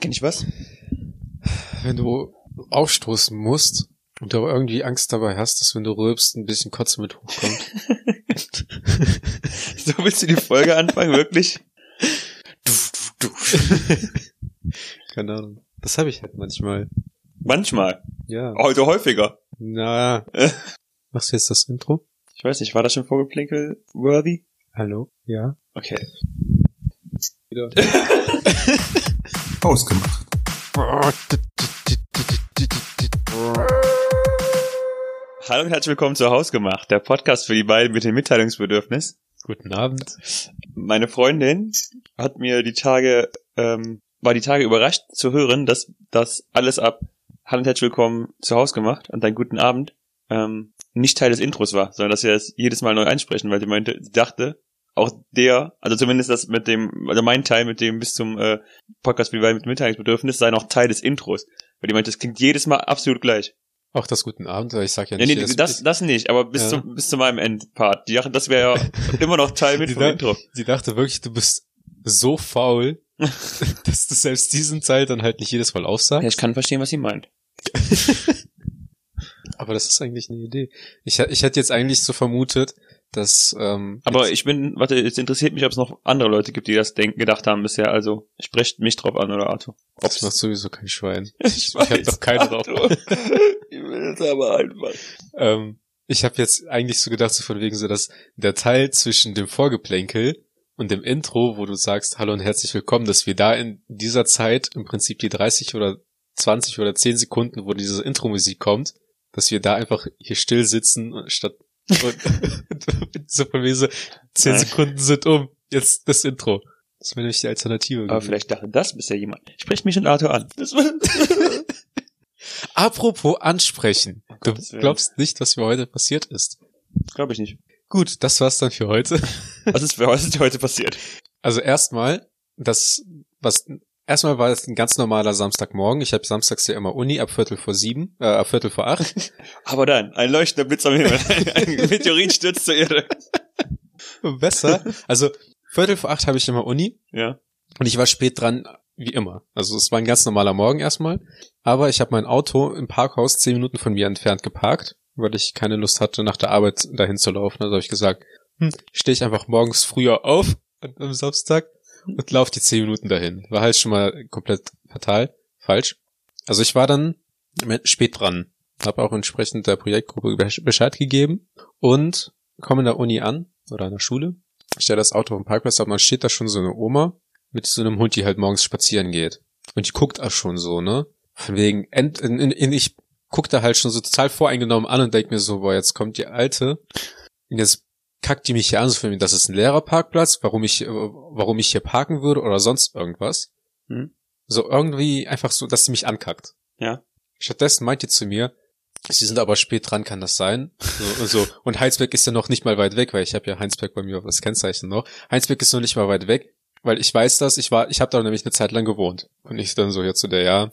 Kenn ich was? Wenn du aufstoßen musst und du aber irgendwie Angst dabei hast, dass wenn du rülpst, ein bisschen Kotze mit hochkommt. so willst du die Folge anfangen, wirklich? Du, du, du. Keine Ahnung. Das habe ich halt manchmal. Manchmal. Ja. Heute häufiger. Na. Machst du jetzt das Intro? Ich weiß nicht, war das schon Vorgeplinkel worthy? Hallo? Ja. Okay. Wieder. Ausgemacht. Hallo und herzlich willkommen zu Hausgemacht, der Podcast für die beiden mit dem Mitteilungsbedürfnis. Guten Abend. Meine Freundin hat mir die Tage, ähm, war die Tage überrascht zu hören, dass das alles ab Hallo und herzlich willkommen zu Hausgemacht und einen guten Abend ähm, nicht Teil des Intros war, sondern dass wir das jedes Mal neu einsprechen, weil sie meinte, sie dachte, auch der, also zumindest das mit dem, also mein Teil mit dem bis zum äh, Podcast beiden mit Mitteilungsbedürfnis sei noch Teil des Intros. Weil die meinte, das klingt jedes Mal absolut gleich. Auch das Guten Abend, weil ich sag ja Ja, nicht. nee, jedes- das, das nicht, aber bis, Ja. zum, bis zu meinem Endpart. Die dachte, das wäre ja immer noch Teil mit vom Intro. Sie dachte wirklich, du bist so faul, dass du selbst diesen Teil dann halt nicht jedes Mal Ja, aufsagst. ich kann verstehen, was sie meint. Aber das ist eigentlich eine Idee. Ich, ich hätte jetzt eigentlich so vermutet, dass ähm, Aber ich bin, warte, jetzt interessiert mich, ob es noch andere Leute gibt, die das denken, gedacht haben bisher. Also sprecht mich drauf an, oder Arthur? das macht sowieso kein Schwein. Ich, ich hab doch keine drauf. Ich will es aber einfach. Ähm, ich habe jetzt eigentlich so gedacht, so von wegen so, dass der Teil zwischen dem Vorgeplänkel und dem Intro, wo du sagst, hallo und herzlich willkommen, dass wir da in dieser Zeit im Prinzip die 30 oder 20 oder 10 Sekunden, wo diese Intro-Musik kommt, dass wir da einfach hier still sitzen statt und so von wegen so 10 Nein. Sekunden sind um, jetzt das Intro. Das wäre nämlich die Alternative. Aber gewesen. vielleicht dachte das bisher jemand. Sprecht mich und Arthur an. Apropos ansprechen. Du Gottes Willen. glaubst nicht, was mir heute passiert ist. Glaube ich nicht. Gut, das war's dann für heute. Was ist, dir heute passiert? Also erstmal, das, was, erstmal war es ein ganz normaler Samstagmorgen. Ich habe samstags ja immer Uni ab Viertel vor sieben, äh, ab Viertel vor acht. Aber dann, ein leuchtender Blitz am Himmel. Ein Meteorit stürzt zur Erde. Besser. Also Viertel vor acht habe ich immer Uni Ja. und ich war spät dran, wie immer. Also es war ein ganz normaler Morgen erstmal. Aber ich habe mein Auto im Parkhaus zehn Minuten von mir entfernt geparkt, weil ich keine Lust hatte, nach der Arbeit dahin zu laufen. Also habe ich gesagt, hm, stehe ich einfach morgens früher auf am Samstag und laufe die zehn Minuten dahin. War halt schon mal komplett fatal, falsch. Also ich war dann spät dran, habe auch entsprechend der Projektgruppe Besch- Bescheid gegeben und komme in der Uni an oder in der Schule, stelle das Auto auf den Parkplatz ab und dann steht da schon so eine Oma mit so einem Hund, die halt morgens spazieren geht. Und die guckt auch schon so, ne? Von wegen, end, in, in, in, ich guck da halt schon so total voreingenommen an und denk mir so, boah, jetzt kommt die Alte und jetzt kackt die mich hier an, so von mir, das ist ein leerer Parkplatz, warum ich, äh, warum ich hier parken würde oder sonst irgendwas. Hm. So irgendwie einfach so, dass sie mich ankackt. Ja. Stattdessen meint die zu mir, sie sind aber spät dran, kann das sein? So, und, so. und Heinsberg ist ja noch nicht mal weit weg, weil ich habe ja Heinsberg bei mir auf das Kennzeichen noch. Heinsberg ist noch nicht mal weit weg, weil ich weiß das, ich war, ich habe da nämlich eine Zeit lang gewohnt. Und ich dann so jetzt zu der, ja,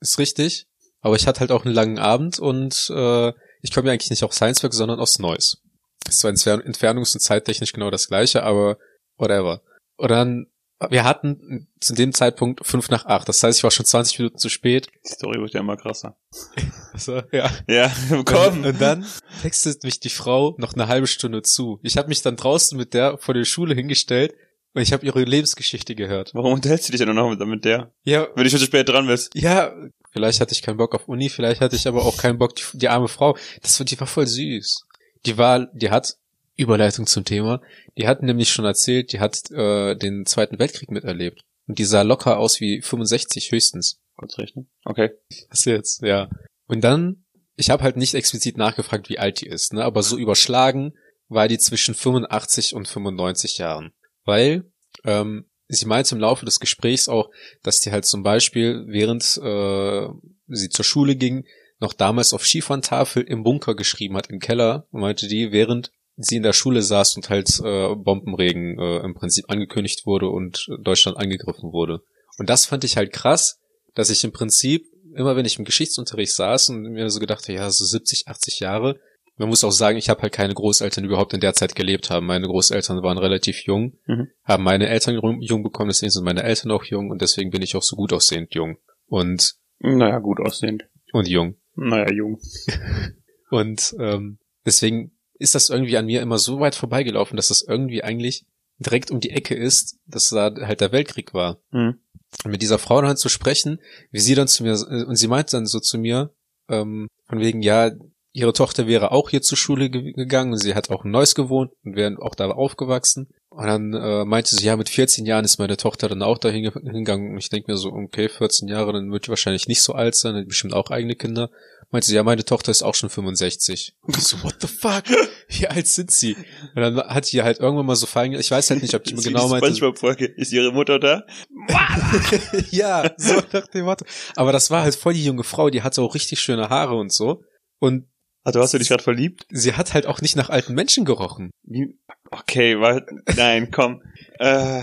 ist richtig, aber ich hatte halt auch einen langen Abend und äh, ich komme ja eigentlich nicht aus Heinsberg, sondern aus Neuss. Ist zwar entfer- entfernungs- und zeittechnisch genau das gleiche, aber whatever. Und dann, wir hatten zu dem Zeitpunkt fünf nach acht. Das heißt, ich war schon 20 Minuten zu spät. Die Story wird ja immer krasser. Also, ja. Ja, Und, komm. und dann textet mich die Frau noch eine halbe Stunde zu. Ich habe mich dann draußen mit der vor der Schule hingestellt und ich habe ihre Lebensgeschichte gehört. Warum unterhältst du dich denn noch mit, mit der? Ja, Wenn du schon zu spät dran bist. ja, vielleicht hatte ich keinen Bock auf Uni, vielleicht hatte ich aber auch keinen Bock, die, die arme Frau. Das war, die war voll süß. Die war, die hat, Überleitung zum Thema, die hat nämlich schon erzählt, die hat äh, den Zweiten Weltkrieg miterlebt. Und die sah locker aus wie 65 höchstens. Kurz rechnen. Okay. Was jetzt? Ja. Und dann, ich habe halt nicht explizit nachgefragt, wie alt die ist, ne? aber so überschlagen war die zwischen 85 und 95 Jahren. Weil ähm, sie meinte im Laufe des Gesprächs auch, dass die halt zum Beispiel, während äh, sie zur Schule ging, noch damals auf Skifahrentafel im Bunker geschrieben hat, im Keller, meinte die, während sie in der Schule saß und halt äh, Bombenregen äh, im Prinzip angekündigt wurde und Deutschland angegriffen wurde. Und das fand ich halt krass, dass ich im Prinzip, immer wenn ich im Geschichtsunterricht saß und mir so gedacht, ja, so 70, 80 Jahre, Man muss auch sagen, ich habe halt keine Großeltern, die überhaupt in der Zeit gelebt haben. Meine Großeltern waren relativ jung, Mhm. haben meine Eltern jung bekommen, deswegen sind meine Eltern auch jung und deswegen bin ich auch so gut aussehend jung und Naja, gut aussehend. und jung. Naja, jung. Und ähm, deswegen ist das irgendwie an mir immer so weit vorbeigelaufen, dass das irgendwie eigentlich direkt um die Ecke ist, dass da halt der Weltkrieg war. Mhm. Und mit dieser Frau dann zu sprechen, wie sie dann zu mir, äh, und sie meinte dann so zu mir, ähm, von wegen, ja, ihre Tochter wäre auch hier zur Schule ge gegangen und sie hat auch in Neuss gewohnt und wäre auch da aufgewachsen. Und dann äh, meinte sie, ja, mit 14 Jahren ist meine Tochter dann auch dahin ge- hingegangen. Und ich denke mir so, okay, 14 Jahre, dann wird die wahrscheinlich nicht so alt sein, hat bestimmt auch eigene Kinder. Meinte sie, ja, meine Tochter ist auch schon 65. Und ich so, what the fuck? Wie alt sind sie? Und dann hat die halt irgendwann mal so fallen, ich weiß halt nicht, ob die Ist genau meinte. SpongeBob-Folge. Ist ihre Mutter da? ja, so nach dem Motto. Aber das war halt voll die junge Frau, die hatte auch richtig schöne Haare und so. Und Also hast du dich gerade verliebt? sie hat halt auch nicht nach alten Menschen gerochen. Wie? Okay, weil, nein, komm. Äh,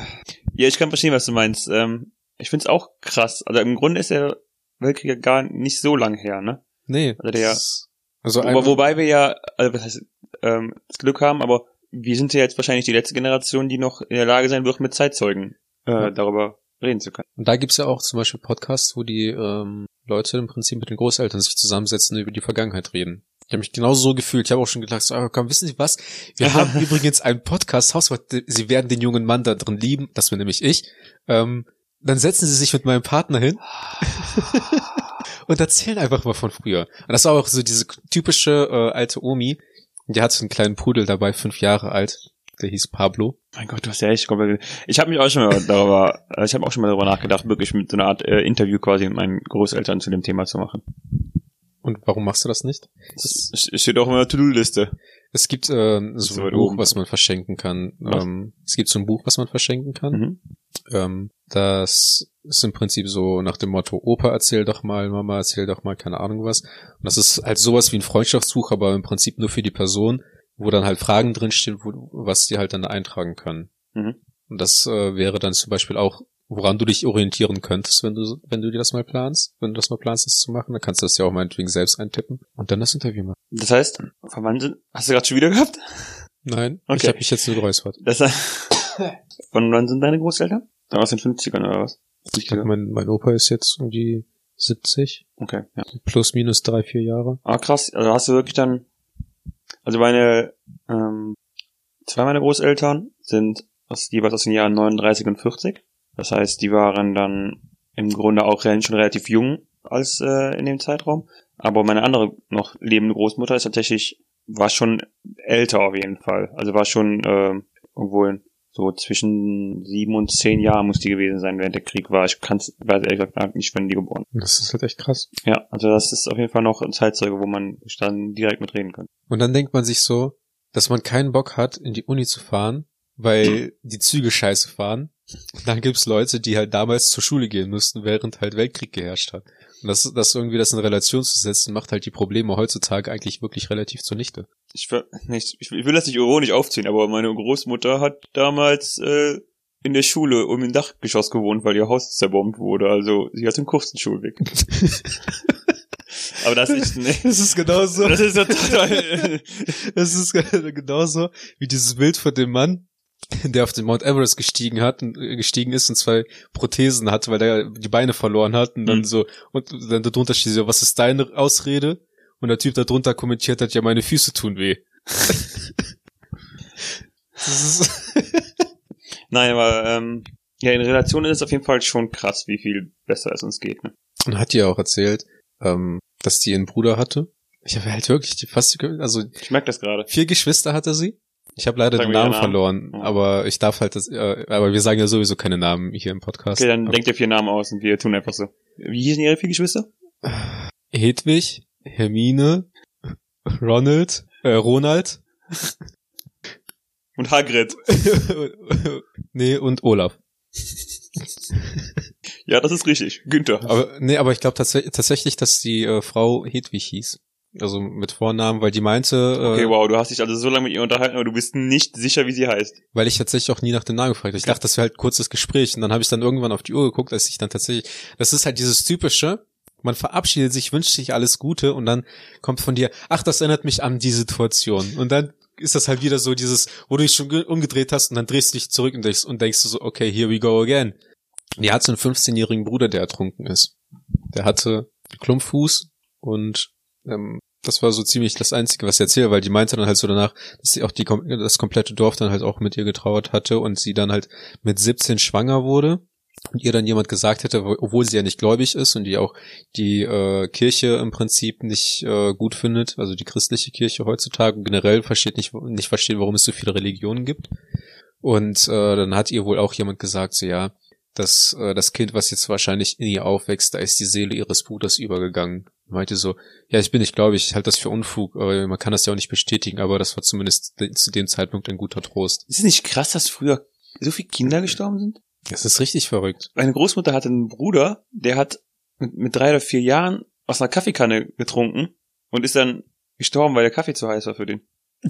ja, ich kann verstehen, was du meinst. Ähm, ich find's auch krass. Also im Grunde ist der Weltkrieg ja gar nicht so lang her, ne? Nee. Also der- also Wo, wobei wir ja, also was heißt, ähm, das Glück haben, aber wir sind ja jetzt wahrscheinlich die letzte Generation, die noch in der Lage sein wird, mit Zeitzeugen äh, Ja. darüber reden zu können. und da gibt's ja auch zum Beispiel Podcasts, wo die ähm, Leute im Prinzip mit den Großeltern sich zusammensetzen und über die Vergangenheit reden. Ich habe mich genauso so gefühlt. Ich habe auch schon gedacht, so, aber komm, wissen Sie was? Wir haben übrigens einen Podcast, Hauswart, Sie werden den jungen Mann da drin lieben, das bin nämlich ich. Ähm, dann setzen Sie sich mit meinem Partner hin und erzählen einfach mal von früher. Und das war auch so diese typische äh, alte Omi, die hat so einen kleinen Pudel dabei, fünf Jahre alt. Der hieß Pablo. Mein Gott, du hast ja echt komplett. Ich habe mich auch schon mal darüber, äh, ich habe auch schon mal darüber nachgedacht, wirklich mit so einer Art äh, Interview quasi mit meinen Großeltern zu dem Thema zu machen. Und warum machst du das nicht? Das steht auch in meiner To-Do-Liste. Es gibt äh, Ist so ein Buch, oben. was man verschenken kann. Ähm, es gibt so ein Buch, was man verschenken kann. Mhm. Ähm, das ist im Prinzip so nach dem Motto, Opa erzähl doch mal, Mama erzähl doch mal, keine Ahnung was. Und das ist halt sowas wie ein Freundschaftsbuch, aber im Prinzip nur für die Person, wo dann halt Fragen drinstehen, wo, was die halt dann eintragen können. Mhm. Und das äh, wäre dann zum Beispiel auch, woran du dich orientieren könntest, wenn du, wenn du dir das mal planst, wenn du das mal planst, das zu machen, dann kannst du das ja auch meinetwegen selbst eintippen und dann das Interview machen. Das heißt, von wann sind, hast du gerade schon wieder gehabt? Nein, Okay. ich habe mich jetzt nur geräuspert. Das heißt, von wann sind deine Großeltern? Aus den 50ern oder was? Ich glaube, mein, mein Opa ist jetzt um die 70, Okay, ja. plus minus drei, vier Jahre. Ah, krass. Also hast du wirklich dann, also meine, ähm, zwei meiner Großeltern sind aus, jeweils aus den Jahren 39 und 40. Das heißt, die waren dann im Grunde auch schon relativ jung als äh, in dem Zeitraum. Aber meine andere noch lebende Großmutter ist tatsächlich, war schon älter auf jeden Fall. Also war schon ähm, irgendwo in, so zwischen sieben und zehn Jahren muss die gewesen sein, während der Krieg war. Ich kann's, weiß ehrlich gesagt nicht, wann die geboren Das ist halt echt krass. ja, also das ist auf jeden Fall noch ein Zeitzeuge, wo man dann direkt mitreden kann. Und dann denkt man sich so, dass man keinen Bock hat, in die Uni zu fahren, weil die Züge scheiße fahren. Und dann gibt's Leute, die halt damals zur Schule gehen mussten, während halt Weltkrieg geherrscht hat. Und das, das irgendwie das in Relation zu setzen, macht halt die Probleme heutzutage eigentlich wirklich relativ zunichte. Ich, nicht, ich will das nicht ironisch aufziehen, aber meine Großmutter hat damals äh, in der Schule um im Dachgeschoss gewohnt, weil ihr Haus zerbombt wurde. Also sie hat einen kurzen Schulweg. aber das ist nicht. Das ist genauso. Das ist total. Es ist genauso wie dieses Bild von dem Mann, der auf den Mount Everest gestiegen hat, äh, gestiegen ist und zwei Prothesen hatte, weil der die Beine verloren hat und dann Mhm. so, und dann darunter steht so, was ist deine Ausrede? Und der Typ darunter kommentiert hat, ja, meine Füße tun weh. Nein, aber ähm, ja, in Relation ist es auf jeden Fall schon krass, wie viel besser es uns geht. Ne? und hat ihr auch erzählt, ähm, dass die einen Bruder hatte. Ich habe halt wirklich die fast, also Ich merke das gerade. vier Geschwister hatte sie. Ich habe leider Sag den Namen Namen. verloren, Ja. aber ich darf halt das, äh, aber wir sagen ja sowieso keine Namen hier im Podcast. Okay, dann Aber- denkt ihr vier Namen aus und wir tun einfach so. Wie hießen ihre vier Geschwister? Hedwig, Hermine, Ronald, äh, Ronald, Und Hagrid. nee, und Olaf. Ja, das ist richtig. Günther. Aber, nee, aber ich glaube tats tatsächlich, dass die äh, Frau Hedwig hieß. Also mit Vornamen, weil die meinte, äh, Okay, wow, du hast dich also so lange mit ihr unterhalten, aber du bist nicht sicher, wie sie heißt. weil ich tatsächlich auch nie nach dem Namen gefragt habe. Ich dachte, das wäre halt ein kurzes Gespräch und dann habe ich dann irgendwann auf die Uhr geguckt, als ich dann tatsächlich, das ist halt dieses typische, Man verabschiedet sich, wünscht sich alles Gute und dann kommt von dir, ach, das erinnert mich an die Situation. Und dann ist das halt wieder so dieses, wo du dich schon umgedreht hast und dann drehst du dich zurück und denkst, und denkst so, okay, here we go again. Die hat so einen 15-jährigen Bruder, der ertrunken ist. Der hatte Klumpfuß und ähm, das war so ziemlich das Einzige, was sie erzählt, weil die meinte dann halt so danach, dass sie auch die, das komplette Dorf dann halt auch mit ihr getrauert hatte und sie dann halt mit 17 schwanger wurde und ihr dann jemand gesagt hätte, obwohl sie ja nicht gläubig ist und die auch die äh, Kirche im Prinzip nicht äh, gut findet, also die christliche Kirche heutzutage und generell versteht nicht, nicht versteht, warum es so viele Religionen gibt. Und äh, dann hat ihr wohl auch jemand gesagt, so ja, dass äh, das Kind, was jetzt wahrscheinlich in ihr aufwächst, da ist die Seele ihres Bruders übergegangen. Meinte so, ja, ich bin nicht glaube ich halte das für Unfug, aber man kann das ja auch nicht bestätigen, aber das war zumindest zu dem Zeitpunkt ein guter Trost. Ist es nicht krass, dass früher so viele Kinder gestorben sind? Das ist richtig verrückt. Meine Großmutter hatte einen Bruder, der hat mit, mit drei oder vier Jahren aus einer Kaffeekanne getrunken und ist dann gestorben, weil der Kaffee zu heiß war für den.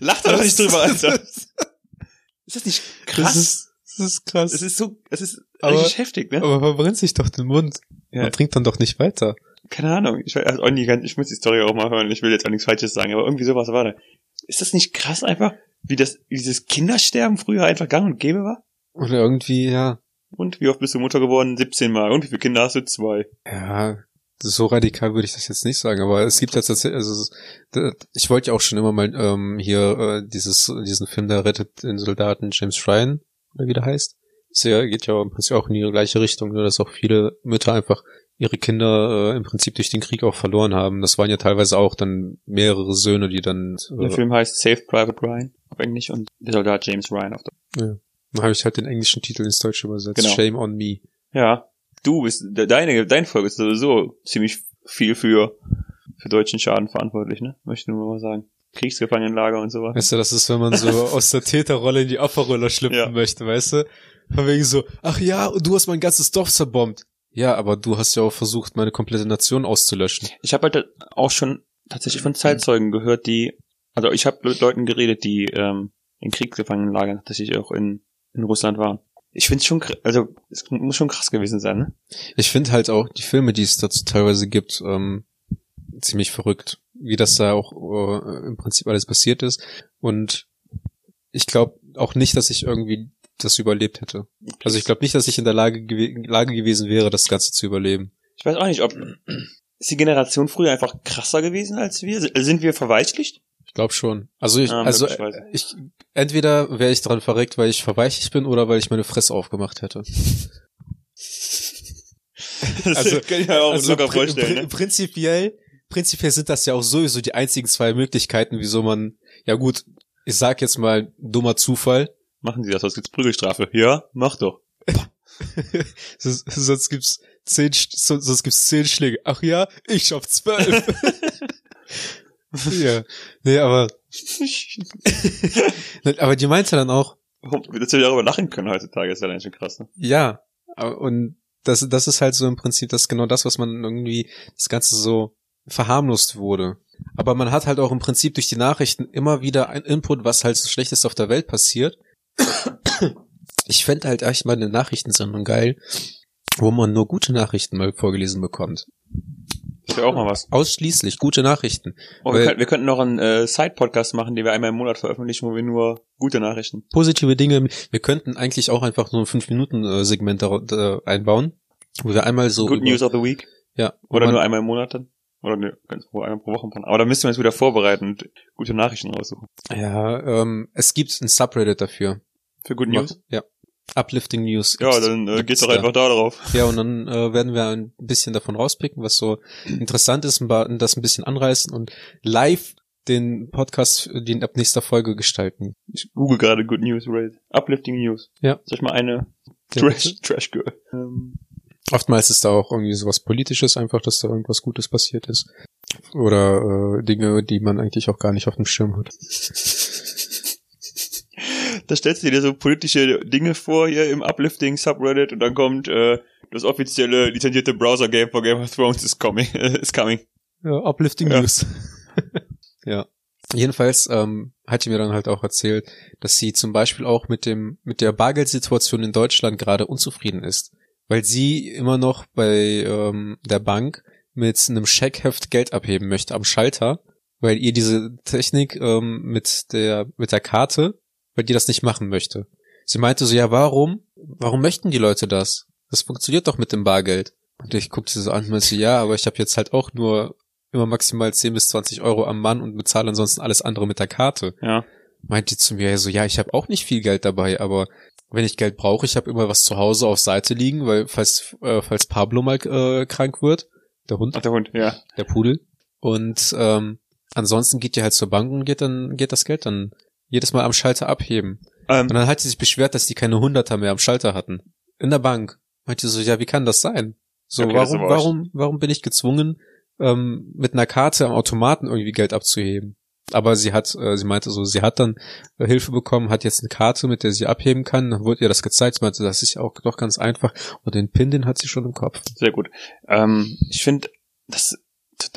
Lacht doch nicht drüber, Alter. Ist das nicht krass? Das ist, das ist krass. Es ist so, es ist Aber- richtig heftig, ne? aber verbrennt sich doch den Mund. Ja. Man trinkt dann doch nicht weiter. Keine Ahnung. Ich, also ich muss die Story auch mal hören. Ich will jetzt auch nichts Falsches sagen, aber irgendwie sowas war da. Ist das nicht krass einfach, wie das, wie dieses Kindersterben früher einfach gang und gäbe war? Und irgendwie, ja, Und wie oft bist du Mutter geworden? 17 Mal. Und wie viele Kinder hast du? Zwei. ja, so radikal würde ich das jetzt nicht sagen, aber es gibt ja tatsächlich, also ich wollte ja auch schon immer mal ähm, hier äh, dieses diesen Film, der rettet den Soldaten James Ryan oder wie der heißt. Es ja, geht ja im Prinzip auch in die gleiche Richtung, nur dass auch viele Mütter einfach ihre Kinder äh, im Prinzip durch den Krieg auch verloren haben. Das waren ja teilweise auch dann mehrere Söhne, die dann Der äh, Film heißt Save Private Ryan auf Englisch und der Soldat James Ryan auf Deutsch. dann habe ich halt den englischen Titel ins Deutsche übersetzt. Genau. Shame on me. Ja. Du bist, de- deine, dein Volk ist sowieso ziemlich viel für, für deutschen Schaden verantwortlich, ne? Möchte nur mal sagen. Kriegsgefangenenlager und sowas. Weißt du, das ist, wenn man so aus der Täterrolle in die Opferrolle schlüpfen Ja. möchte, weißt du? Von wegen so, ach ja, und du hast mein ganzes Dorf zerbombt. Ja, aber du hast ja auch versucht, meine komplette Nation auszulöschen. Ich habe halt auch schon tatsächlich von Zeitzeugen gehört, die, also ich habe mit Leuten geredet, die ähm, in Kriegsgefangenenlagern tatsächlich auch in, in Russland waren. Ich finde schon, kr- also es muss schon krass gewesen sein, ne? Ich finde halt auch die Filme, die es dazu teilweise gibt, ähm, ziemlich verrückt, wie das da auch äh, im Prinzip alles passiert ist. Und ich glaube auch nicht, dass ich irgendwie das überlebt hätte. Also ich glaube nicht, dass ich in der Lage, gew Lage gewesen wäre, das Ganze zu überleben. Ich weiß auch nicht, ob ist die Generation früher einfach krasser gewesen als wir? Sind wir verweichlicht? Ich glaube schon. Also ich, Ja, also äh, ich entweder wäre ich dran verreckt, weil ich verweichlicht bin oder weil ich meine Fresse aufgemacht hätte. Das Also- kann ich mir auch also locker pri- vorstellen, pri- ne? prinzipiell, prinzipiell sind das ja auch sowieso die einzigen zwei Möglichkeiten, wieso man, ja gut, ich sag jetzt mal dummer Zufall. Machen Sie das, sonst gibt's Prügelstrafe. Ja, mach doch. Sonst gibt's zehn, sonst gibt's zehn Schläge. Ach ja, ich schaff zwölf. ja, nee, aber, aber die meinte dann auch, Dass wir darüber lachen können heutzutage, ist ja dann schon krass, ne? Ja, und das, das ist halt so im Prinzip das genau das, was man irgendwie das Ganze so verharmlost wurde. Aber man hat halt auch im Prinzip durch die Nachrichten immer wieder ein Input, was halt so schlechtest auf der Welt passiert. Ich fände halt echt mal eine Nachrichtensendung geil, wo man nur gute Nachrichten mal vorgelesen bekommt. Das wäre auch mal was. Ausschließlich gute Nachrichten. Oh, wir, könnten, wir könnten noch einen äh, Side-Podcast machen, den wir einmal im Monat veröffentlichen, wo wir nur gute Nachrichten. Positive Dinge. Wir könnten eigentlich auch einfach so ein 5-Minuten-Segment einbauen, wo wir einmal so Good über- News of the Week. ja, wo Oder man- nur einmal im Monat dann. Oder ne, ganz pro einmal pro Woche. Aber da müssten wir uns wieder vorbereiten und gute Nachrichten raussuchen. Ja, ähm, es gibt ein Subreddit dafür. Für Good News? Ja. Uplifting News. Ja, dann äh, geht doch einfach da drauf. Ja, und dann äh, werden wir ein bisschen davon rauspicken, was so interessant ist, und das ein bisschen anreißen und live den Podcast äh, den ab nächster Folge gestalten. Ich google gerade Good News Rate. Uplifting News. Ja. Soll ich mal eine Trash, Trash Girl. Ähm, Oftmals ist da auch irgendwie sowas Politisches, einfach, dass da irgendwas Gutes passiert ist. Oder äh, Dinge, die man eigentlich auch gar nicht auf dem Schirm hat. da stellst du dir so politische Dinge vor hier im Uplifting Subreddit und dann kommt äh, das offizielle lizenzierte Browser Game for Game of Thrones is coming. is coming. Ja, Uplifting Ja. News. ja. Jedenfalls ähm, hat sie mir dann halt auch erzählt, dass sie zum Beispiel auch mit dem mit der Bargeldsituation in Deutschland gerade unzufrieden ist, weil sie immer noch bei ähm, der Bank mit einem Scheckheft Geld abheben möchte am Schalter, weil ihr diese Technik ähm, mit der mit der Karte, weil die das nicht machen möchte. Sie meinte so, ja, warum? Warum möchten die Leute das? Das funktioniert doch mit dem Bargeld. Und ich guckte sie so an und meinte, ja, aber ich habe jetzt halt auch nur immer maximal 10 bis 20 Euro am Mann und bezahle ansonsten alles andere mit der Karte. Ja. Meinte die zu mir so, ja, ich habe auch nicht viel Geld dabei, aber wenn ich Geld brauche, ich habe immer was zu Hause auf Seite liegen, weil falls äh, falls Pablo mal äh, krank wird, der Hund, Ach, der Hund, ja. der Pudel. Und ähm, ansonsten geht die halt zur Bank und geht dann geht das Geld dann jedes Mal am Schalter abheben. Ähm, Und dann hat sie sich beschwert, dass die keine Hunderter mehr am Schalter hatten. In der Bank. Meinte so, ja, wie kann das sein? So, Okay, warum, warum, warum bin ich gezwungen, ähm, mit einer Karte am Automaten irgendwie Geld abzuheben? Aber sie hat, äh, sie meinte so, sie hat dann äh, Hilfe bekommen, hat jetzt eine Karte, mit der sie abheben kann. Dann wurde ihr das gezeigt. Sie meinte, das ist auch doch ganz einfach. Und den Pin, den hat sie schon im Kopf. Sehr gut. Ähm, ich finde das,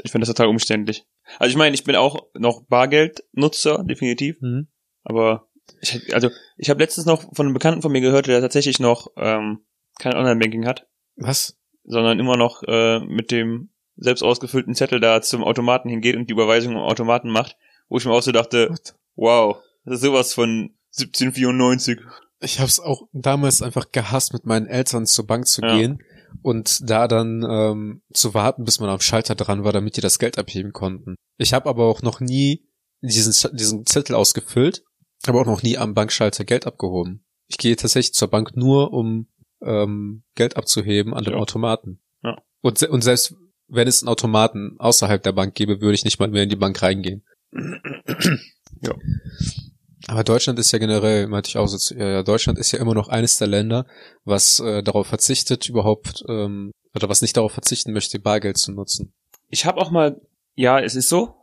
ich finde das total umständlich. Also ich meine, ich bin auch noch Bargeldnutzer, definitiv. Mhm. Aber ich, also ich habe letztens noch von einem Bekannten von mir gehört, der tatsächlich noch ähm, kein Online-Banking hat, Was? sondern immer noch äh, mit dem selbst ausgefüllten Zettel da zum Automaten hingeht und die Überweisung am Automaten macht, wo ich mir auch so dachte, What? wow, das ist sowas von 1794. Ich habe es auch damals einfach gehasst, mit meinen Eltern zur Bank zu Ja. gehen und da dann ähm, zu warten, bis man am Schalter dran war, damit die das Geld abheben konnten. Ich habe aber auch noch nie diesen, diesen Zettel ausgefüllt, aber auch noch nie am Bankschalter Geld abgehoben. Ich gehe tatsächlich zur Bank nur, um ähm, Geld abzuheben an dem Ja. Automaten. Ja. Und, und selbst wenn es einen Automaten außerhalb der Bank gäbe, würde ich nicht mal mehr in die Bank reingehen. Ja. Aber Deutschland ist ja generell, meinte ich auch so, zu ihr, ja, Deutschland ist ja immer noch eines der Länder, was äh, darauf verzichtet, überhaupt, ähm, oder was nicht darauf verzichten möchte, Bargeld zu nutzen. Ich habe auch mal, ja, es ist so,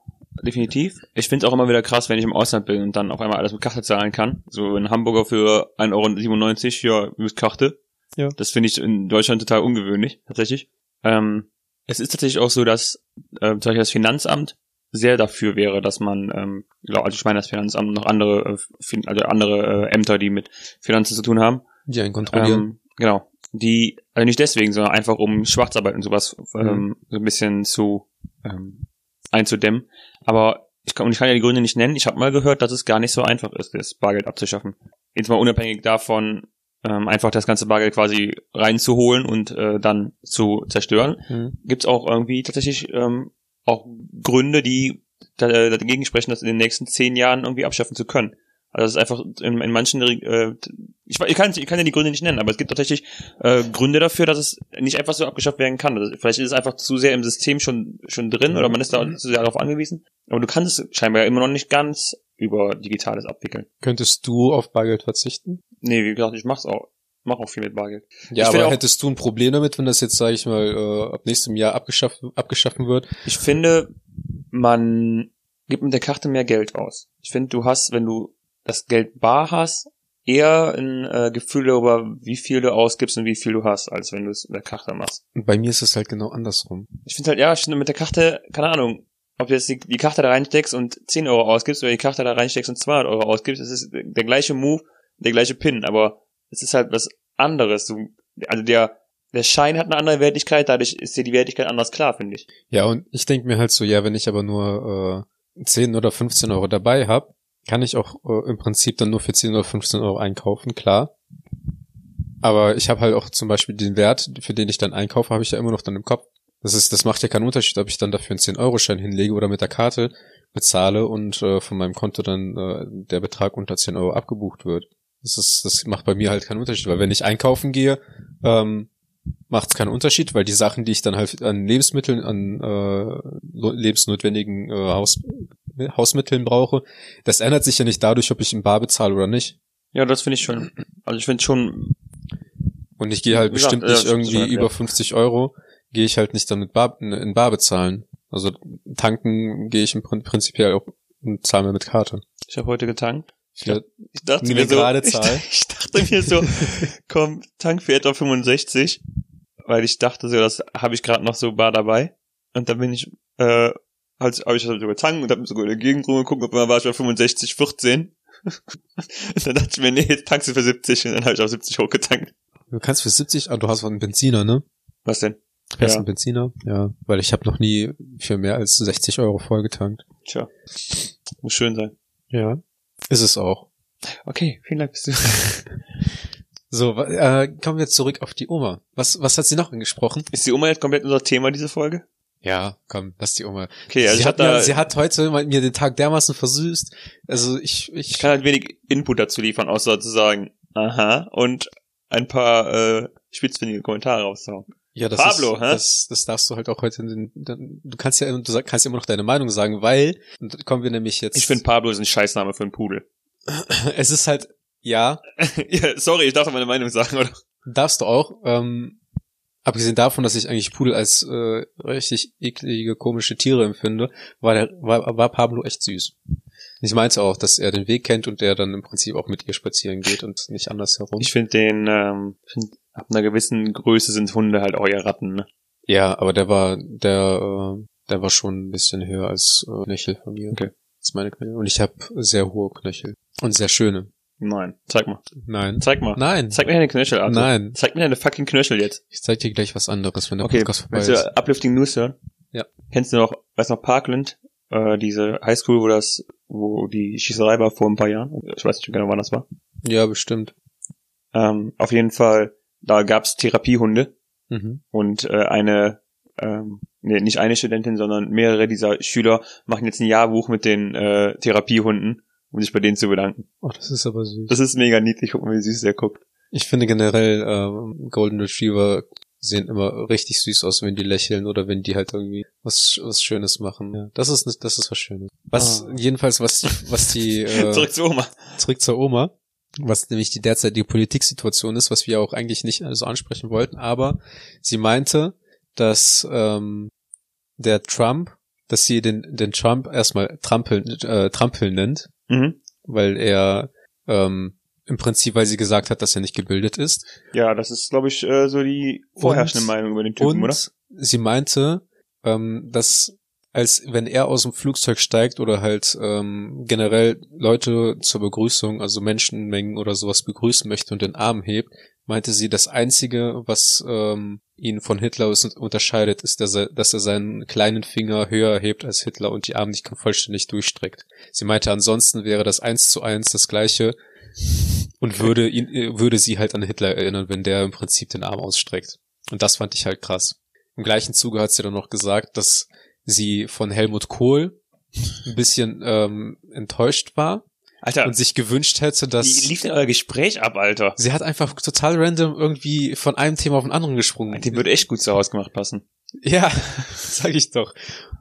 definitiv. Ich finde es auch immer wieder krass, wenn ich im Ausland bin und dann auf einmal alles mit Karte zahlen kann. So ein Hamburger für 1,97 Euro, ja, mit Karte. Ja. Das finde ich in Deutschland total ungewöhnlich, tatsächlich. Ähm, es ist tatsächlich auch so, dass äh, zum Beispiel das Finanzamt sehr dafür wäre, dass man, ähm, glaub, also ich meine das Finanzamt noch andere, äh, also andere äh, Ämter, die mit Finanzen zu tun haben, Die einen kontrollieren. ähm, genau. Die, also nicht deswegen, sondern einfach um Schwarzarbeit und sowas ähm, so ein bisschen zu ähm, einzudämmen. Aber ich kann, und ich kann ja die Gründe nicht nennen. Ich habe mal gehört, dass es gar nicht so einfach ist, das Bargeld abzuschaffen. Jetzt mal unabhängig davon, ähm, einfach das ganze Bargeld quasi reinzuholen und äh, dann zu zerstören, Mhm. gibt es auch irgendwie tatsächlich ähm, auch Gründe, die äh, dagegen sprechen, das in den nächsten zehn Jahren irgendwie abschaffen zu können. Also es ist einfach in, in manchen, äh, ich, ich, kann, ich kann ja die Gründe nicht nennen, aber es gibt tatsächlich äh, Gründe dafür, dass es nicht einfach so abgeschafft werden kann. Also vielleicht ist es einfach zu sehr im System schon schon drin oder man ist da zu sehr darauf angewiesen. Aber du kannst es scheinbar ja immer noch nicht ganz über Digitales abwickeln. Könntest du auf Bargeld verzichten? Nee, wie gesagt, ich mach's auch. Mach auch viel mit Bargeld. Ja, Ich finde aber hättest du ein Problem damit, wenn das jetzt, sage ich mal, äh, ab nächstem Jahr abgeschafft, abgeschaffen wird? Ich finde, man gibt mit der Karte mehr Geld aus. Ich finde, du hast, wenn du das Geld bar hast, eher ein äh, Gefühl darüber, wie viel du ausgibst und wie viel du hast, als wenn du es mit der Karte machst. Und bei mir ist es halt genau andersrum. Ich finde halt, ja, ich finde mit der Karte, keine Ahnung, ob du jetzt die, die Karte da reinsteckst und 10 Euro ausgibst oder die Karte da reinsteckst und 200 Euro ausgibst, es ist der gleiche Move, der gleiche Pin, aber es ist halt was anderes. Du, also der, der Schein hat eine andere Wertigkeit, dadurch ist dir die Wertigkeit anders klar, finde ich. Ja, und ich denke mir halt so, ja, wenn ich aber nur äh, 10 oder 15 Euro dabei habe, kann ich auch äh, im Prinzip dann nur für 10 oder 15 Euro einkaufen, klar. Aber ich habe halt auch zum Beispiel den Wert, für den ich dann einkaufe, habe ich ja immer noch dann im Kopf. Das ist, das macht ja keinen Unterschied, ob ich dann dafür einen 10-Euro-Schein hinlege oder mit der Karte bezahle und äh, von meinem Konto dann äh, der Betrag unter 10 Euro abgebucht wird. Das ist, das macht bei mir halt keinen Unterschied, weil wenn ich einkaufen gehe, ähm, macht es keinen Unterschied, weil die Sachen, die ich dann halt an Lebensmitteln, an äh, lebensnotwendigen äh, Haus, Hausmitteln brauche, das ändert sich ja nicht dadurch, ob ich in Bar bezahle oder nicht. Ja, das finde ich schon. Also ich finde schon, Und ich gehe halt gesagt, bestimmt ja, nicht das ist irgendwie schon über 50 Euro, gehe ich halt nicht dann mit Bar, in- in Bar bezahlen. Also tanken gehe ich im Prin- prinzipiell auch und zahle mir mit Karte. ich habe heute getankt. Ja, Ich dachte mir so, ich, ich dachte mir so, komm, Tank für etwa 65, weil ich dachte so, das habe ich gerade noch so bar dabei. Und dann bin ich, äh, halt, habe ich so getankt und habe mir so in der Gegend rumgeguckt, auf einmal war ich bei 65, 14. und dann dachte ich mir, nee, jetzt tankst du für 70 und dann habe ich auf 70 hochgetankt. Du kannst für 70, ah, du hast einen Benziner, ne? Was denn? Fährst Ja. einen Benziner? Ja, weil ich habe noch nie für mehr als 60 Euro vollgetankt. Tja. Muss schön sein. Ja. Ist es auch. Okay, vielen Dank. Bist du. So, äh, kommen wir zurück auf die Oma. Was, was hat sie noch angesprochen? Ist die Oma jetzt komplett unser Thema, diese Folge? Ja, komm, lass die Oma. Okay, also sie, ich hat hab da, mir, sie hat heute mal mir den Tag dermaßen versüßt. Also ich, ich, ich kann halt wenig Input dazu liefern, außer zu sagen, aha, und ein paar äh, spitzfindige Kommentare rauszuhauen. Ja, das Pablo, ist, hä? das, das darfst du halt auch heute. In den, du kannst ja, du kannst ja immer noch deine Meinung sagen, weil kommen wir nämlich jetzt. Ich finde Pablo ist ein Scheißname für einen Pudel. es ist halt ja, ja, sorry, ich darf meine Meinung sagen, oder? darfst du auch. Ähm, abgesehen davon, dass ich eigentlich Pudel als äh, richtig eklige, komische Tiere empfinde, war, der, war, war Pablo echt süß. Ich meinte auch, dass er den Weg kennt und der dann im Prinzip auch mit ihr spazieren geht und nicht andersherum. Ich finde den, ähm, find, ab einer gewissen Größe sind Hunde halt auch eher Ratten, ne? Ja, aber der war, der, äh, der war schon ein bisschen höher als äh, Knöchel von mir. Okay. Das ist meine Knöchel. Und ich habe sehr hohe Knöchel. Und sehr schöne. Nein. Zeig mal. Nein. Zeig mal. Nein. Zeig mir deine Knöchel, Arthur. Nein. Zeig mir deine fucking Knöchel jetzt. Ich zeig dir gleich was anderes, wenn der Okay, Podcast vorbei ist. du Uplifting News hören? Ja. Kennst du noch, weißt du noch Parkland? Äh, diese Highschool, wo das, wo die Schießerei war vor ein paar Jahren. Ich weiß nicht genau, wann das war. Ja, bestimmt. Ähm, auf jeden Fall, da gab's Therapiehunde Mhm. und äh, eine, ähm, nee, nicht eine Studentin, sondern mehrere dieser Schüler machen jetzt ein Jahrbuch mit den äh, Therapiehunden, um sich bei denen zu bedanken. Oh, das ist aber süß. Das ist mega niedlich, guck mal, wie süß der guckt. Ich finde generell ähm, Golden Retriever sehen immer richtig süß aus, wenn die lächeln oder wenn die halt irgendwie was was Schönes machen. Ja, das ist das ist was Schönes. Was Ah. jedenfalls was die, was die äh, Zurück zu Oma. zurück zur Oma, was nämlich die derzeitige Politiksituation ist, was wir auch eigentlich nicht so ansprechen wollten, aber sie meinte, dass ähm, der Trump, dass sie den den Trump erstmal Trampeln äh, Trampeln nennt, Mhm. weil er ähm, im Prinzip, weil sie gesagt hat, dass er nicht gebildet ist. Ja, das ist, glaube ich, äh, so die vorherrschende Und- Meinung über den Typen, Und oder? sie meinte, ähm, dass als wenn er aus dem Flugzeug steigt oder halt ähm, generell Leute zur Begrüßung, also Menschenmengen oder sowas begrüßen möchte und den Arm hebt, meinte sie, das Einzige, was ähm, ihn von Hitler unterscheidet, ist, dass er, dass er seinen kleinen Finger höher hebt als Hitler und die Arme nicht vollständig durchstreckt. Sie meinte, ansonsten wäre das eins zu eins das Gleiche und würde ihn, äh, würde sie halt an Hitler erinnern, wenn der im Prinzip den Arm ausstreckt. Und das fand ich halt krass. Im gleichen Zuge hat sie dann noch gesagt, dass sie von Helmut Kohl ein bisschen ähm, enttäuscht war Alter, und sich gewünscht hätte, wie dass lief denn euer Gespräch ab, Alter? sie hat einfach total random irgendwie von einem Thema auf ein anderen gesprungen. Die würde echt gut zu Hause gemacht passen. Ja, sag ich doch.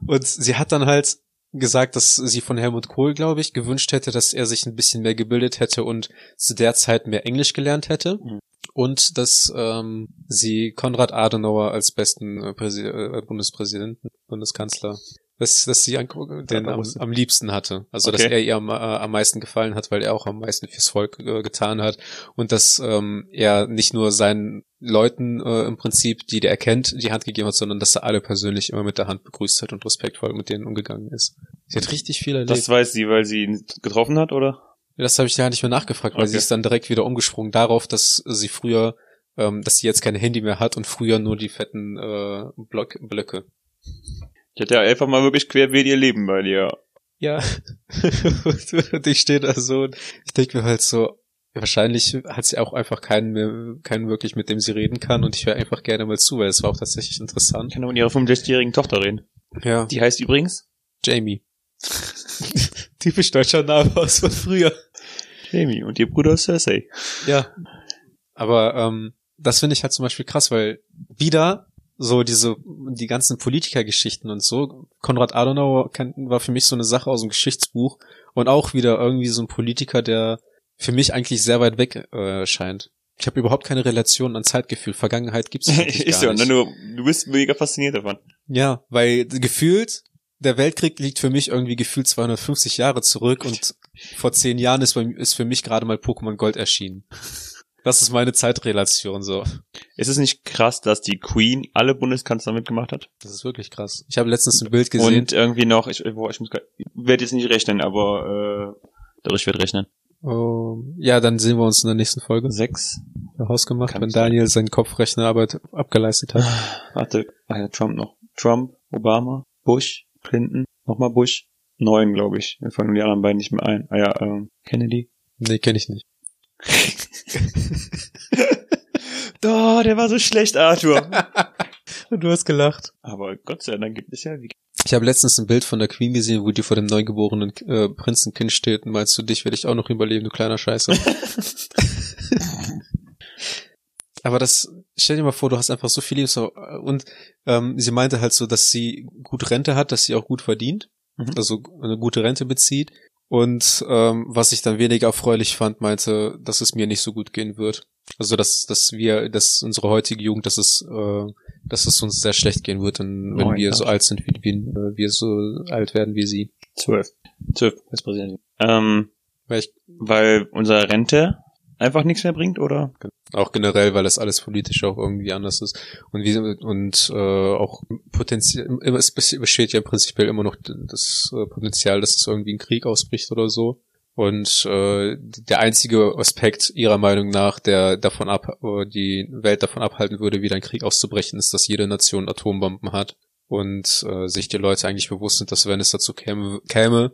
Und sie hat dann halt gesagt, dass sie von Helmut Kohl, glaube ich, gewünscht hätte, dass er sich ein bisschen mehr gebildet hätte und zu der Zeit mehr Englisch gelernt hätte. Mhm. Und dass ähm, sie Konrad Adenauer als besten äh, Präsi äh, Bundespräsidenten, Bundeskanzler, dass, dass sie an, den am, am liebsten hatte. Also dass Okay. er ihr am, äh, am meisten gefallen hat, weil er auch am meisten fürs Volk äh, getan hat. Und dass ähm, er nicht nur seinen Leuten äh, im Prinzip, die der erkennt, die Hand gegeben hat, sondern dass er alle persönlich immer mit der Hand begrüßt hat und respektvoll mit denen umgegangen ist. Sie hat richtig viel erlebt. Das Das, weiß sie, weil sie ihn getroffen hat, oder? Das habe ich ja nicht mehr nachgefragt, weil Okay. sie ist dann direkt wieder umgesprungen darauf, dass sie früher, ähm, dass sie jetzt kein Handy mehr hat und früher nur die fetten äh, Block, Blöcke. Ich hätte ja einfach mal wirklich querbeet ihr Leben bei dir. Ja. und ich stehe da so und ich denke mir halt so, wahrscheinlich hat sie auch einfach keinen mehr, keinen wirklich, mit dem sie reden kann und ich höre einfach gerne mal zu, weil es war auch tatsächlich Ich interessant. kann doch mit ihrer 65-jährigen Tochter reden. Ja. Die heißt übrigens Jamie. Typisch deutscher Name aus von früher. Jamie und ihr Bruder ist Cersei. Ja. Aber ähm, das finde ich halt zum Beispiel krass, weil wieder so diese, die ganzen Politikergeschichten und so, Konrad Adenauer war für mich so eine Sache aus dem Geschichtsbuch und auch wieder irgendwie so ein Politiker, der für mich eigentlich sehr weit weg äh, scheint. Ich habe überhaupt keine Relation an Zeitgefühl. Vergangenheit gibt's eigentlich ist gar ja, nicht. ne, du, du bist mega fasziniert davon. Ja, weil gefühlt, der Weltkrieg liegt für mich irgendwie gefühlt 250 Jahre zurück und vor zehn Jahren ist, bei, ist für mich gerade mal Pokémon Gold erschienen. Das ist meine Zeitrelation so. Ist es nicht krass, dass die Queen alle Bundeskanzler mitgemacht hat? Das ist wirklich krass. Ich habe letztens ein Bild gesehen. Und irgendwie noch, ich, boah, ich muss werde jetzt nicht rechnen, aber äh, doch, ich werde rechnen. Oh, ja, dann sehen wir uns in der nächsten Folge. Sechs, hausgemacht, Kann wenn. Daniel seinen Kopfrechnerarbeit abgeleistet hat. Warte, ah ja, Trump noch. Trump, Obama, Bush, Clinton, nochmal Bush. Neun, glaube ich. Mir fallen nur die anderen beiden nicht mehr ein. Ah ja, ähm, Kennedy. Nee, kenne ich nicht. Oh, der war so schlecht, Arthur. Du hast gelacht. Aber Gott sei Dank gibt es ja wie. Ich habe letztens ein Bild von der Queen gesehen, wo die vor dem neugeborenen äh, Prinzenkind steht und meinst du, dich werde ich auch noch überleben, du kleiner Scheiße. Aber das, stell dir mal vor, du hast einfach so viel Liebe. So, und ähm, sie meinte halt so, dass sie gut Rente hat, dass sie auch gut verdient, Mhm. also eine gute Rente bezieht. Und ähm, was ich dann weniger erfreulich fand, meinte, dass es mir nicht so gut gehen wird. Also dass, dass wir, dass unsere heutige Jugend, dass es, äh, dass es uns sehr schlecht gehen wird, wenn, Neun wir so alt sind, wie, wie äh, wir so alt werden wie sie. Zwölf. Zwölf, Präsident. Ähm, Weil ich weil unsere Rente einfach nichts mehr bringt, oder? Auch generell, weil das alles politisch auch irgendwie anders ist. Und wie und äh, auch potenziell immer es besteht ja prinzipiell immer noch das äh, Potenzial, dass es irgendwie ein Krieg ausbricht oder so. Und äh, der einzige Aspekt ihrer Meinung nach, der davon ab äh, die Welt davon abhalten würde, wieder ein Krieg auszubrechen, ist, dass jede Nation Atombomben hat und äh, sich die Leute eigentlich bewusst sind, dass wenn es dazu käme, käme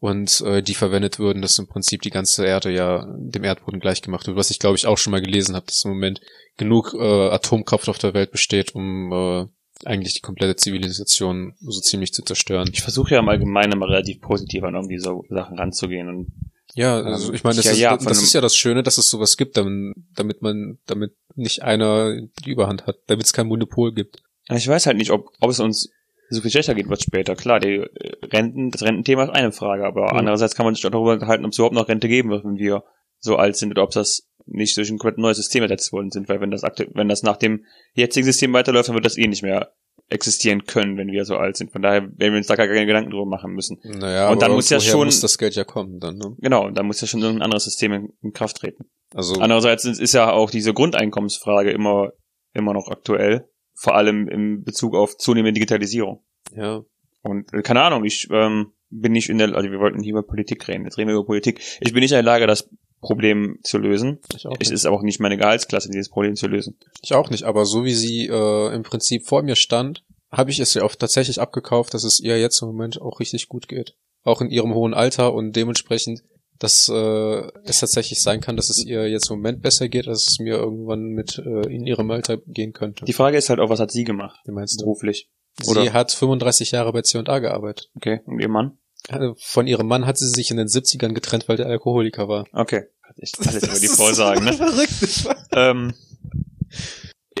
und äh, die verwendet würden, dass im Prinzip die ganze Erde ja dem Erdboden gleichgemacht wird, was ich glaube ich auch schon mal gelesen habe, dass im Moment genug äh, Atomkraft auf der Welt besteht, um äh, eigentlich die komplette Zivilisation so ziemlich zu zerstören. Ich versuche ja im Allgemeinen immer relativ positiv an irgendwie so Sachen ranzugehen und Ja, also ich meine, das, Ja, ist, ja, das ist ja das Schöne, dass es sowas gibt, damit, damit man, damit nicht einer die Überhand hat, damit es kein Monopol gibt. ich weiß halt nicht, ob, ob es uns so viel schlechter geht wird später. Klar, die äh, Renten, das Rententhema ist eine Frage, aber Mhm. andererseits kann man sich auch darüber unterhalten, ob es überhaupt noch Rente geben wird, wenn wir so alt sind oder ob das nicht durch ein komplett neues System ersetzt worden sind, weil wenn das wenn das nach dem jetzigen System weiterläuft, dann wird das eh nicht mehr existieren können, wenn wir so alt sind. Von daher werden wir uns da gar keine Gedanken drüber machen müssen. Naja, Und dann muss ja schon- muss das Geld ja kommen dann, ne? Genau, da muss ja schon irgendein anderes System in, in Kraft treten. Also Andererseits ist, ist ja auch diese Grundeinkommensfrage immer, immer noch aktuell. Vor allem im Bezug auf zunehmende Digitalisierung. ja, Und äh, keine Ahnung, ich ähm, bin nicht in der, also wir wollten hier über Politik reden, jetzt reden wir über Politik. Ich bin nicht in der Lage, das Problem zu lösen. ich auch, Es nicht. ist auch nicht meine Gehaltsklasse, dieses Problem zu lösen. ich auch nicht, aber so wie sie äh, im Prinzip vor mir stand, habe ich es ja auch tatsächlich abgekauft, dass es ihr jetzt im Moment auch richtig gut geht. Auch in ihrem hohen Alter und dementsprechend, dass äh, es tatsächlich sein kann, dass es ihr jetzt im Moment besser geht, als es mir irgendwann mit äh, in ihrem Alter gehen könnte. Die Frage ist halt auch, was hat sie gemacht, Wie meinst du? beruflich? Sie Oder- hat 35 Jahre bei C&A gearbeitet. Okay, und ihr Mann? Äh, Von ihrem Mann hat sie sich in den 70ern getrennt, weil der Alkoholiker war. Okay. Hat echt alles über die Frau sagen, ne? verrückt, ähm,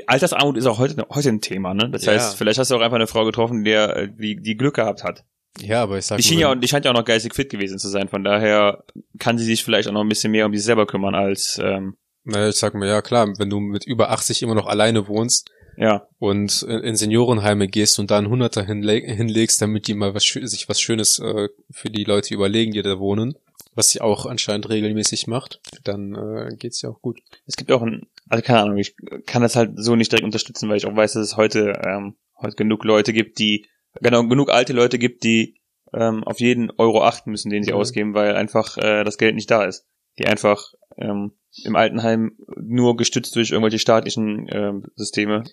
Altersarmut ist auch heute, heute ein Thema, ne? Das Ja. heißt, vielleicht hast du auch einfach eine Frau getroffen, die, äh, die, die Glück gehabt hat. Ja, aber ich sag Die, schien ja, die scheint ja auch noch geistig fit gewesen zu sein. Von daher kann sie sich vielleicht auch noch ein bisschen mehr um sich selber kümmern als, ähm, na, ich sag mal, ja klar, wenn du mit über 80 immer noch alleine wohnst ja, und in Seniorenheime gehst und da einen Hunderter hinle hinlegst, damit die mal was, sich was Schönes äh, für die Leute überlegen, die da wohnen, was sie auch anscheinend regelmäßig macht, dann äh, geht's ja auch gut. es gibt auch ein, also keine Ahnung, ich kann das halt so nicht direkt unterstützen, weil ich auch weiß, dass es heute, ähm, heute genug Leute gibt, die, genau, genug alte Leute gibt, die ähm, auf jeden Euro achten müssen, den sie Mhm. ausgeben, weil einfach äh, das Geld nicht da ist. Die einfach ähm, im Altenheim nur gestützt durch irgendwelche staatlichen ähm, Systeme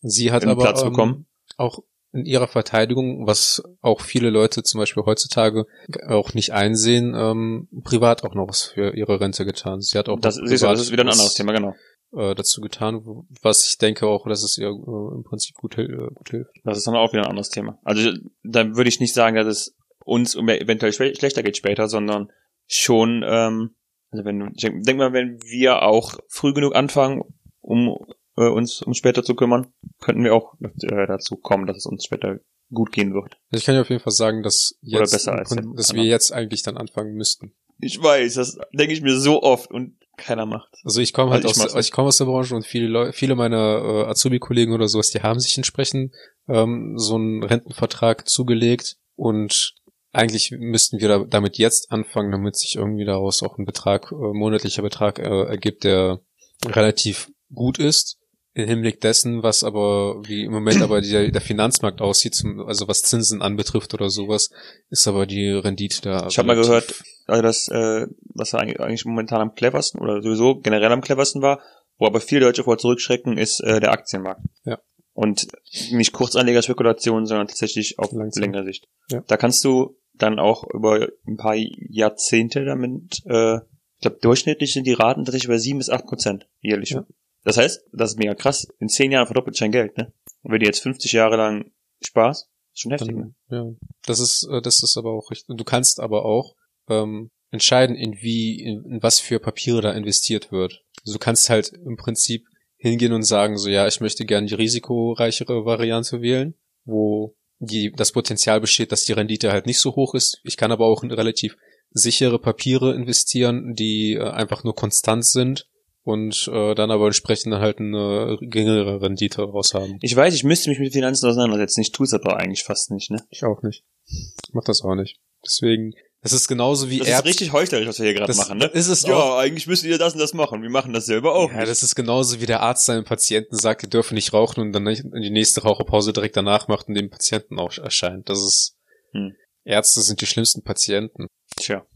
Sie hat aber Platz ähm, bekommen. auch in ihrer Verteidigung, was auch viele Leute zum Beispiel heutzutage auch nicht einsehen, ähm, privat auch noch was für ihre Rente getan. Sie hat auch Das, du, das ist wieder ein anderes Thema, genau. Äh, dazu getan, was ich denke auch, dass es ihr äh, im Prinzip gut, äh, gut hilft. Das ist dann auch wieder ein anderes Thema. Also da würde ich nicht sagen, dass es uns eventuell schlechter geht später, sondern schon, ähm, also wenn ich denk, mal, wenn wir auch früh genug anfangen, um äh, uns um später zu kümmern, könnten wir auch äh, dazu kommen, dass es uns später gut gehen wird. Also ich kann ja auf jeden Fall sagen, dass jetzt, besser im als Prin- der dass wir jetzt eigentlich dann anfangen müssten. Ich weiß, das denke ich mir so oft und keiner macht. Also ich komme halt Also ich aus, ich komme aus der Branche und viele Leute, viele meiner äh, Azubi-Kollegen oder sowas, die haben sich entsprechend ähm, so einen Rentenvertrag zugelegt und eigentlich müssten wir da, damit jetzt anfangen, damit sich irgendwie daraus auch ein Betrag, äh, monatlicher Betrag äh, ergibt, der relativ gut ist. Im Hinblick dessen, was aber, wie im Moment aber der, der Finanzmarkt aussieht, zum, also was Zinsen anbetrifft oder sowas, ist aber die Rendite da. Ich habe mal gehört, also das, äh, was eigentlich momentan am cleversten oder sowieso generell am cleversten war, wo aber viele Deutsche vor zurückschrecken, ist äh, der Aktienmarkt. Ja. Und nicht Kurzanlegerspekulation, sondern tatsächlich auf Langsam. längere Sicht. Ja. Da kannst du dann auch über ein paar Jahrzehnte damit, äh, ich glaube, durchschnittlich sind die Raten tatsächlich bei sieben bis acht Prozent jährlich. Ja. Das heißt, das ist mega krass. In zehn Jahren verdoppelt dein Geld, ne? Und wenn du jetzt 50 Jahre lang sparst, ist schon heftig, ne? Dann, ja, das ist, äh, das ist aber auch richtig. Du kannst aber auch ähm, entscheiden, in wie, in, in was für Papiere da investiert wird. Also du kannst halt im Prinzip hingehen und sagen, so ja, ich möchte gerne die risikoreichere Variante wählen, wo die, das Potenzial besteht, dass die Rendite halt nicht so hoch ist. Ich kann aber auch in relativ sichere Papiere investieren, die äh, einfach nur konstant sind und äh, dann aber entsprechend dann halt eine geringere Rendite raus haben. Ich weiß, ich müsste mich mit Finanzen auseinandersetzen. Ich tue es aber eigentlich fast nicht, ne? Ich auch nicht. Ich mach das auch nicht. Deswegen, das ist genauso wie Das ist Ärzte. richtig heuchlerisch, was wir hier gerade machen, ne? ist es ja, auch. eigentlich müsst ihr das und das machen. Wir machen das selber auch Ja, nicht. das ist genauso wie der Arzt seinem Patienten sagt, ihr dürfen nicht rauchen und dann die nächste Raucherpause direkt danach macht und dem Patienten auch erscheint. Das ist, Hm. Ärzte sind die schlimmsten Patienten. Tja.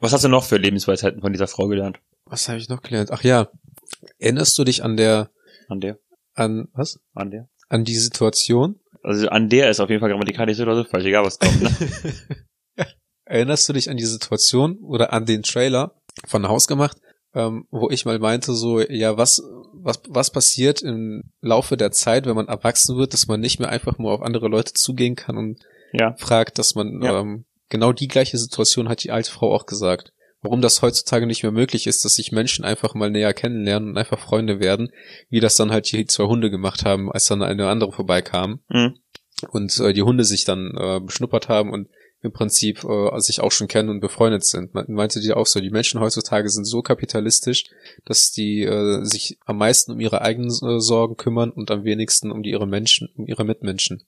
Was hast du noch für Lebensweisheiten von dieser Frau gelernt? Was habe ich noch gelernt? Ach ja, erinnerst du dich an der, An der? an, was? An der? An die Situation? Also an der ist auf jeden Fall grammatikalisch oder so falsch, egal was kommt, ne? Erinnerst du dich an die Situation oder an den Trailer von Haus gemacht, ähm, wo ich mal meinte, so, ja, was, was, was passiert im Laufe der Zeit, wenn man erwachsen wird, dass man nicht mehr einfach nur auf andere Leute zugehen kann und ja. fragt, dass man Ja. ähm, genau die gleiche Situation hat die alte Frau auch gesagt. Warum das heutzutage nicht mehr möglich ist, dass sich Menschen einfach mal näher kennenlernen und einfach Freunde werden, wie das dann halt die zwei Hunde gemacht haben, als dann eine andere vorbeikam Mhm. und äh, die Hunde sich dann äh, beschnuppert haben und im Prinzip äh, sich auch schon kennen und befreundet sind. Man meinte die auch so, die Menschen heutzutage sind so kapitalistisch, dass die äh, sich am meisten um ihre eigenen äh, Sorgen kümmern und am wenigsten um die ihre Menschen, um ihre Mitmenschen.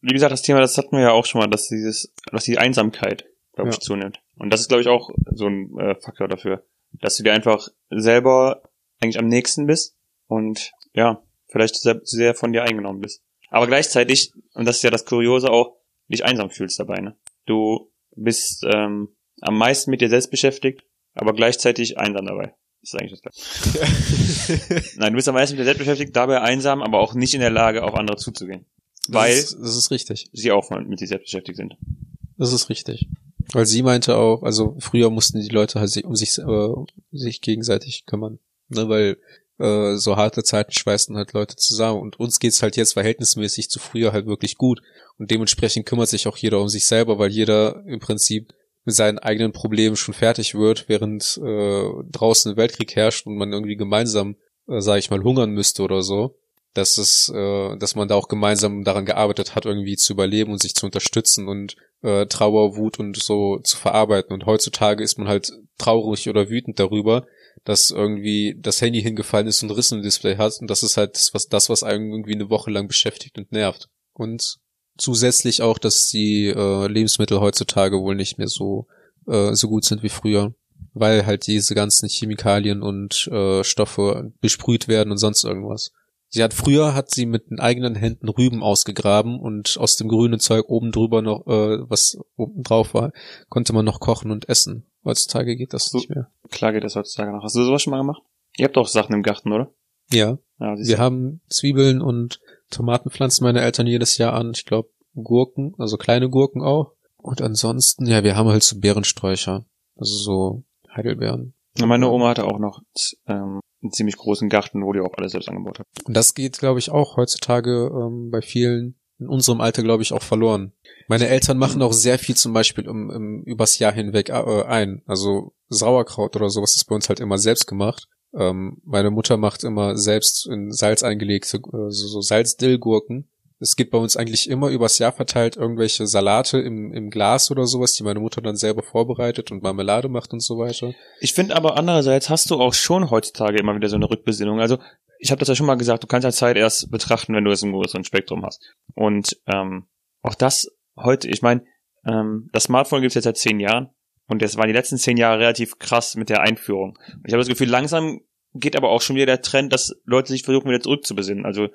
Wie gesagt, das Thema, das hatten wir ja auch schon mal, dass dieses, dass die Einsamkeit, glaube ich, Ja. zunimmt. Und das ist, glaube ich, auch so ein äh, Faktor dafür, dass du dir einfach selber eigentlich am nächsten bist und ja, vielleicht sehr, sehr von dir eingenommen bist. Aber gleichzeitig, und das ist ja das Kuriose auch, dich einsam fühlst dabei, ne? Du bist ähm, am meisten mit dir selbst beschäftigt, aber gleichzeitig einsam dabei. Das ist eigentlich das Gleiche. Nein, du bist am meisten mit dir selbst beschäftigt, dabei einsam, aber auch nicht in der Lage, auf andere zuzugehen. Weil das ist, das ist richtig. sie auch mit sich selbst beschäftigt sind. Das ist richtig. Weil sie meinte auch, also früher mussten die Leute halt sich um sich, äh, sich gegenseitig kümmern. Ne, weil äh, so harte Zeiten schweißen halt Leute zusammen. Und uns geht's halt jetzt verhältnismäßig zu früher halt wirklich gut. Und dementsprechend kümmert sich auch jeder um sich selber, weil jeder im Prinzip mit seinen eigenen Problemen schon fertig wird, während äh, draußen ein Weltkrieg herrscht und man irgendwie gemeinsam, äh, sage ich mal, hungern müsste oder so. Dass es, äh, dass man da auch gemeinsam daran gearbeitet hat, irgendwie zu überleben und sich zu unterstützen und äh, Trauer, Wut und so zu verarbeiten. Und heutzutage ist man halt traurig oder wütend darüber, dass irgendwie das Handy hingefallen ist und Rissen im Display hat. Und das ist halt das, was, das, was einen irgendwie eine Woche lang beschäftigt und nervt. Und zusätzlich auch, dass die äh, Lebensmittel heutzutage wohl nicht mehr so, äh, so gut sind wie früher. Weil halt diese ganzen Chemikalien und äh, Stoffe besprüht werden und sonst irgendwas. Sie hat früher hat sie mit den eigenen Händen Rüben ausgegraben und aus dem grünen Zeug oben drüber noch, äh, was oben drauf war, konnte man noch kochen und essen. Heutzutage geht das So. nicht mehr. Klar geht das heutzutage noch. Hast du sowas schon mal gemacht? Ihr habt doch Sachen im Garten, oder? Ja, Ja, wir haben Zwiebeln und Tomaten pflanzen meine Eltern jedes Jahr an. Ich glaube Gurken, also kleine Gurken auch. Und ansonsten, ja, wir haben halt so Beerensträucher, also so Heidelbeeren. Ja, Meine Oma hatte auch noch ähm, einen ziemlich großen Garten, wo die auch alles selbst angebaut hat. Und das geht, glaube ich, auch heutzutage ähm, bei vielen in unserem Alter, glaube ich, auch verloren. Meine Eltern machen auch sehr viel zum Beispiel um, um, übers Jahr hinweg äh, ein. Also Sauerkraut oder sowas ist bei uns halt immer selbst gemacht. Ähm, meine Mutter macht immer selbst in Salz eingelegte, äh, so, so Salzdillgurken. Es gibt bei uns eigentlich immer übers Jahr verteilt irgendwelche Salate im, im Glas oder sowas, die meine Mutter dann selber vorbereitet und Marmelade macht und so weiter. Ich finde aber andererseits hast du auch schon heutzutage immer wieder so eine Rückbesinnung. Also ich habe das ja schon mal gesagt, du kannst ja Zeit erst betrachten, wenn du es im größeren Spektrum hast. Und ähm, auch das heute, ich meine, ähm, das Smartphone gibt's jetzt seit zehn Jahren und das waren die letzten zehn Jahre relativ krass mit der Einführung. Ich habe das Gefühl, langsam geht aber auch schon wieder der Trend, dass Leute sich versuchen, wieder zurückzubesinnen. Also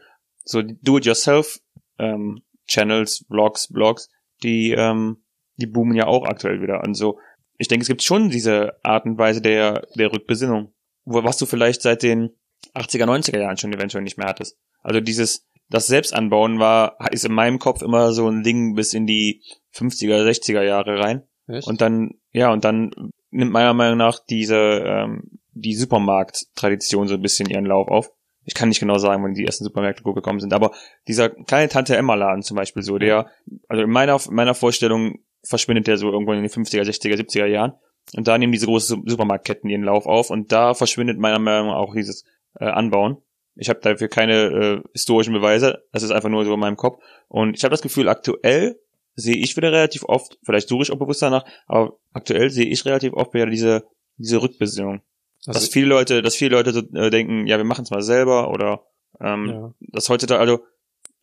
so Do-it-yourself ähm, Channels, Vlogs, Blogs, die ähm, die boomen ja auch aktuell wieder. Und so, ich denke, es gibt schon diese Art und Weise der der Rückbesinnung, wo was du vielleicht seit den 80er, 90er Jahren schon eventuell nicht mehr hattest. Also dieses, das Selbstanbauen war, ist in meinem Kopf immer so ein Ding bis in die 50er, 60er Jahre rein. Echt? Und dann, ja, und dann nimmt meiner Meinung nach diese, ähm, die Supermarkt-Tradition so ein bisschen ihren Lauf auf. Ich kann nicht genau sagen, wann die ersten Supermärkte gekommen sind, aber dieser kleine Tante Emma Laden zum Beispiel so, der, also in meiner, in meiner Vorstellung verschwindet der so irgendwo in den 50er, 60er, 70er Jahren. Und da nehmen diese großen Supermarktketten ihren Lauf auf und da verschwindet meiner Meinung nach auch dieses äh, Anbauen. Ich habe dafür keine äh, historischen Beweise, das ist einfach nur so in meinem Kopf. Und ich habe das Gefühl, aktuell sehe ich wieder relativ oft, vielleicht suche ich auch bewusst danach, aber aktuell sehe ich relativ oft wieder diese, diese Rückbesinnung. Also, dass viele Leute, dass viele Leute so, äh, denken, ja, wir machen es mal selber oder ähm, ja. dass heutzutage, also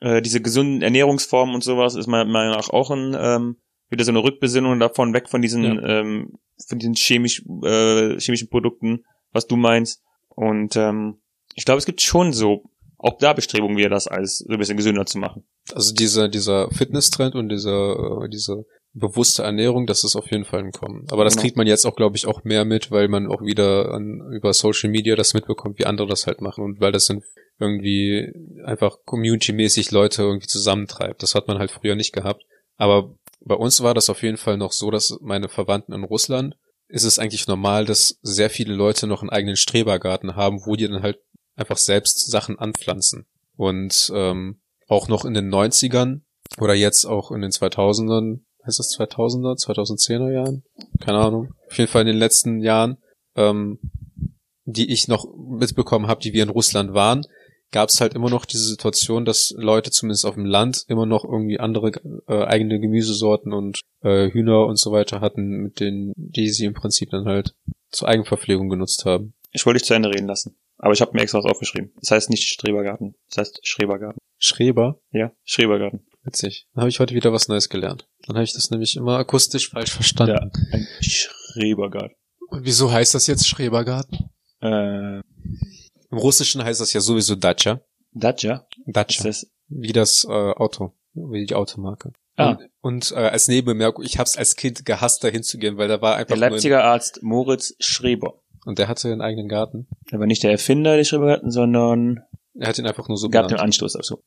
äh, diese gesunden Ernährungsformen und sowas ist meiner Meinung nach auch ein, ähm, wieder so eine Rückbesinnung davon, weg von diesen, Ja. ähm, von diesen chemisch, äh, chemischen Produkten, was du meinst. Und ähm, ich glaube, es gibt schon so, auch da Bestrebungen, wieder das alles so ein bisschen gesünder zu machen. also dieser, dieser Fitness-Trend und dieser, äh, diese bewusste Ernährung, das ist auf jeden Fall im Kommen. Aber das Genau. kriegt man jetzt auch, glaube ich, auch mehr mit, weil man auch wieder an, über Social Media das mitbekommt, wie andere das halt machen und weil das dann irgendwie einfach community-mäßig Leute irgendwie zusammentreibt. Das hat man halt früher nicht gehabt. Aber bei uns war das auf jeden Fall noch so, dass meine Verwandten in Russland ist es eigentlich normal, dass sehr viele Leute noch einen eigenen Strebergarten haben, wo die dann halt einfach selbst Sachen anpflanzen. Und ähm, auch noch in den 90ern oder jetzt auch in den 2000ern, heißt das 2000er, 2010er Jahren? Keine Ahnung. Auf jeden Fall in den letzten Jahren, ähm, die ich noch mitbekommen habe, die wir in Russland waren, gab es halt immer noch diese Situation, dass Leute zumindest auf dem Land immer noch irgendwie andere äh, eigene Gemüsesorten und äh, Hühner und so weiter hatten, mit denen die sie im Prinzip dann halt zur Eigenverpflegung genutzt haben. Ich wollte dich zu Ende reden lassen. Aber ich habe mir extra was aufgeschrieben. Das heißt nicht Strebergarten. Das heißt Schrebergarten. Schreber, Ja, Schrebergarten. Witzig. Dann habe ich heute wieder was Neues gelernt. Dann habe ich das nämlich immer akustisch falsch verstanden. Ein Schrebergarten. Und wieso heißt das jetzt Schrebergarten? Äh, Im Russischen heißt das ja sowieso Dacia. Dacia. Dacia. das, Wie das äh, Auto. Wie die Automarke. Ah. Und, und äh, als Nebenbemerkung, ich habe es als Kind gehasst, da hinzugehen, weil da war einfach der Leipziger Arzt Moritz Schreber. ein, und der hatte einen eigenen Garten. Er war nicht der Erfinder des Schrebergarten, sondern Er hat ihn einfach nur so gab den genannt. Anstoß dazu.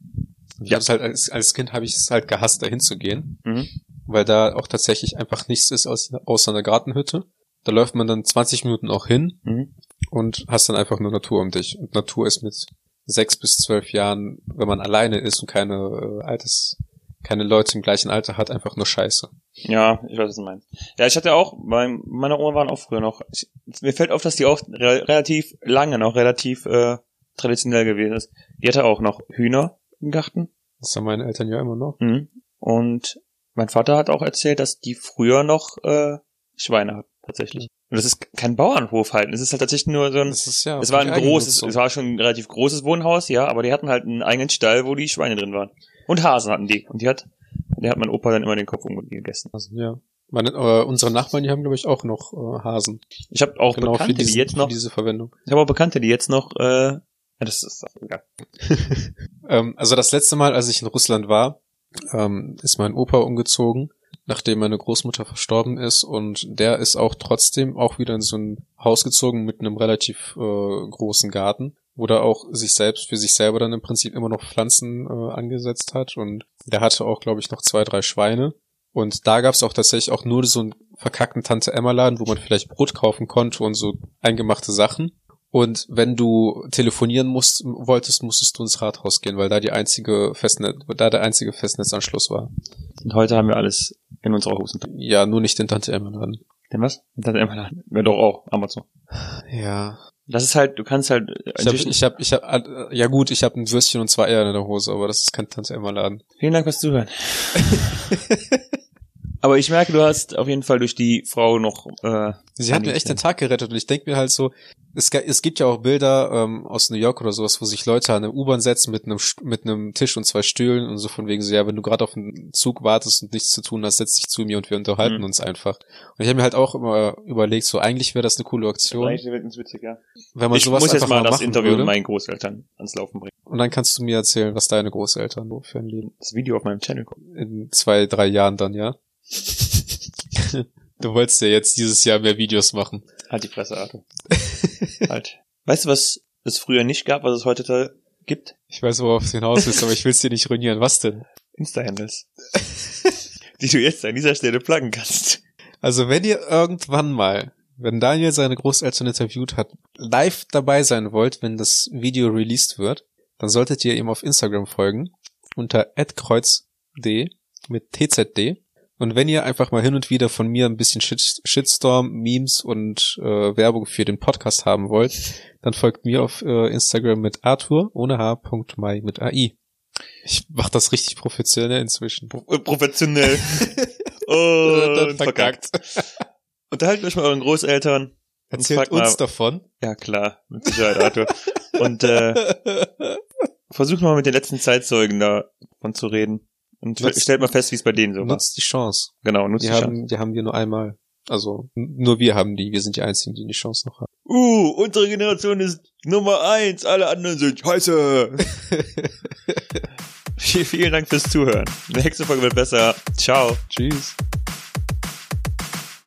Ich hab's halt als, als Kind habe ich es halt gehasst, da hinzugehen, Mhm. weil da auch tatsächlich einfach nichts ist aus, außer einer Gartenhütte. Da läuft man dann 20 Minuten auch hin Mhm. und hast dann einfach nur Natur um dich. Und Natur ist mit sechs bis zwölf Jahren, wenn man alleine ist und keine äh, altes, keine Leute im gleichen Alter hat, einfach nur Scheiße. Ja, ich weiß, was du meinst. Ja, ich hatte auch, mein, meine Oma waren auch früher noch, ich, mir fällt auf, dass die auch re relativ lange noch relativ äh, traditionell gewesen ist. Die hatte auch noch Hühner im Garten. Das haben meine Eltern ja immer noch. Mhm. Und mein Vater hat auch erzählt, dass die früher noch äh, Schweine hatten, tatsächlich. Und das ist kein Bauernhof halt. Es ist halt tatsächlich nur so ein. Das ist ja. Es war ein großes, es war schon ein relativ großes Wohnhaus, ja, aber die hatten halt einen eigenen Stall, wo die Schweine drin waren. Und Hasen hatten die. Und die hat, der hat mein Opa dann immer den Kopf umgegessen. Also, ja. Meine, äh, unsere Nachbarn, die haben, glaube ich, auch noch äh, Hasen. Ich habe auch Genau, für, Bekannte, diese, die jetzt noch, für diese Verwendung. ich habe auch Bekannte, die jetzt noch, äh, ja, das ist egal. Ähm, also das letzte Mal, als ich in Russland war, ähm, ist mein Opa umgezogen, nachdem meine Großmutter verstorben ist und der ist auch trotzdem auch wieder in so ein Haus gezogen mit einem relativ äh, großen Garten, wo er auch sich selbst für sich selber dann im Prinzip immer noch Pflanzen äh, angesetzt hat und der hatte auch, glaube ich, noch zwei, drei Schweine und da gab es auch tatsächlich auch nur so einen verkackten Tante Emma Laden, wo man vielleicht Brot kaufen konnte und so eingemachte Sachen. Und wenn du telefonieren musst, wolltest, musstest du ins Rathaus gehen, weil da die einzige Festnetz, da der einzige Festnetzanschluss war. Und heute haben wir alles in unserer Hosen. Ja, nur nicht den Tante Emma Laden. Denn was? Das immer laden. Ja, doch auch, Amazon. Ja. Das ist halt, du kannst halt, Ich habe, ich habe, ich habe, ja gut, ich habe ein Würstchen und zwei Eier in der Hose, aber das ist kein Tante Emma Laden. vielen Dank fürs Zuhören. Aber ich merke, du hast auf jeden Fall durch die Frau noch, äh, Sie hat mir echt den Tag gerettet und ich denke mir halt so, es, es gibt ja auch Bilder ähm, aus New York oder sowas, wo sich Leute an eine U-Bahn setzen mit einem St- mit einem Tisch und zwei Stühlen und so von wegen so, ja, wenn du gerade auf einen Zug wartest und nichts zu tun hast, setz dich zu mir und wir unterhalten Mhm. uns einfach. Und ich habe mir halt auch immer überlegt, so eigentlich wäre das eine coole Aktion, Eigentlich wird es witzig, ja. wenn man Ich sowas muss jetzt mal mal das machen Interview würde. mit meinen Großeltern ans Laufen bringen. Und dann kannst du mir erzählen, was deine Großeltern so für ein Leben Das Video auf meinem Channel kommt. in zwei, drei Jahren dann, ja? du wolltest ja jetzt dieses Jahr mehr Videos machen. Halt die Fresse, Arthur. halt. Weißt du, was es früher nicht gab, was es heute gibt? Ich weiß, worauf es hinaus ist, aber ich will es dir nicht ruinieren. Was denn? Insta-Handles. die du jetzt an dieser Stelle pluggen kannst. Also wenn ihr irgendwann mal, wenn Daniel seine Großeltern interviewt hat, live dabei sein wollt, wenn das Video released wird, dann solltet ihr ihm auf Instagram folgen unter @kreuz.d mit tzd und wenn ihr einfach mal hin und wieder von mir ein bisschen Shit Shitstorm, Memes und äh, Werbung für den Podcast haben wollt, dann folgt mir auf äh, Instagram mit Arthur ohne h.mai mit AI. Ich mach das richtig professionell inzwischen. Pro äh, professionell. und verkackt. Unterhalten euch mit euren Großeltern. Erzählt uns mal, davon. Ja, klar. Mit Sicherheit, Arthur. und äh, versucht mal mit den letzten Zeitzeugen davon zu reden. Und nutzt, stellt mal fest, wie es bei denen so war. Nutzt die Chance. Genau, nutzt die, die haben, Chance. Die haben wir nur einmal. Also nur wir haben die. Wir sind die Einzigen, die die Chance noch haben. Uh, unsere Generation ist Nummer eins. Alle anderen sind scheiße. Vielen Dank fürs Zuhören. Nächste Folge wird besser. Ciao. Tschüss.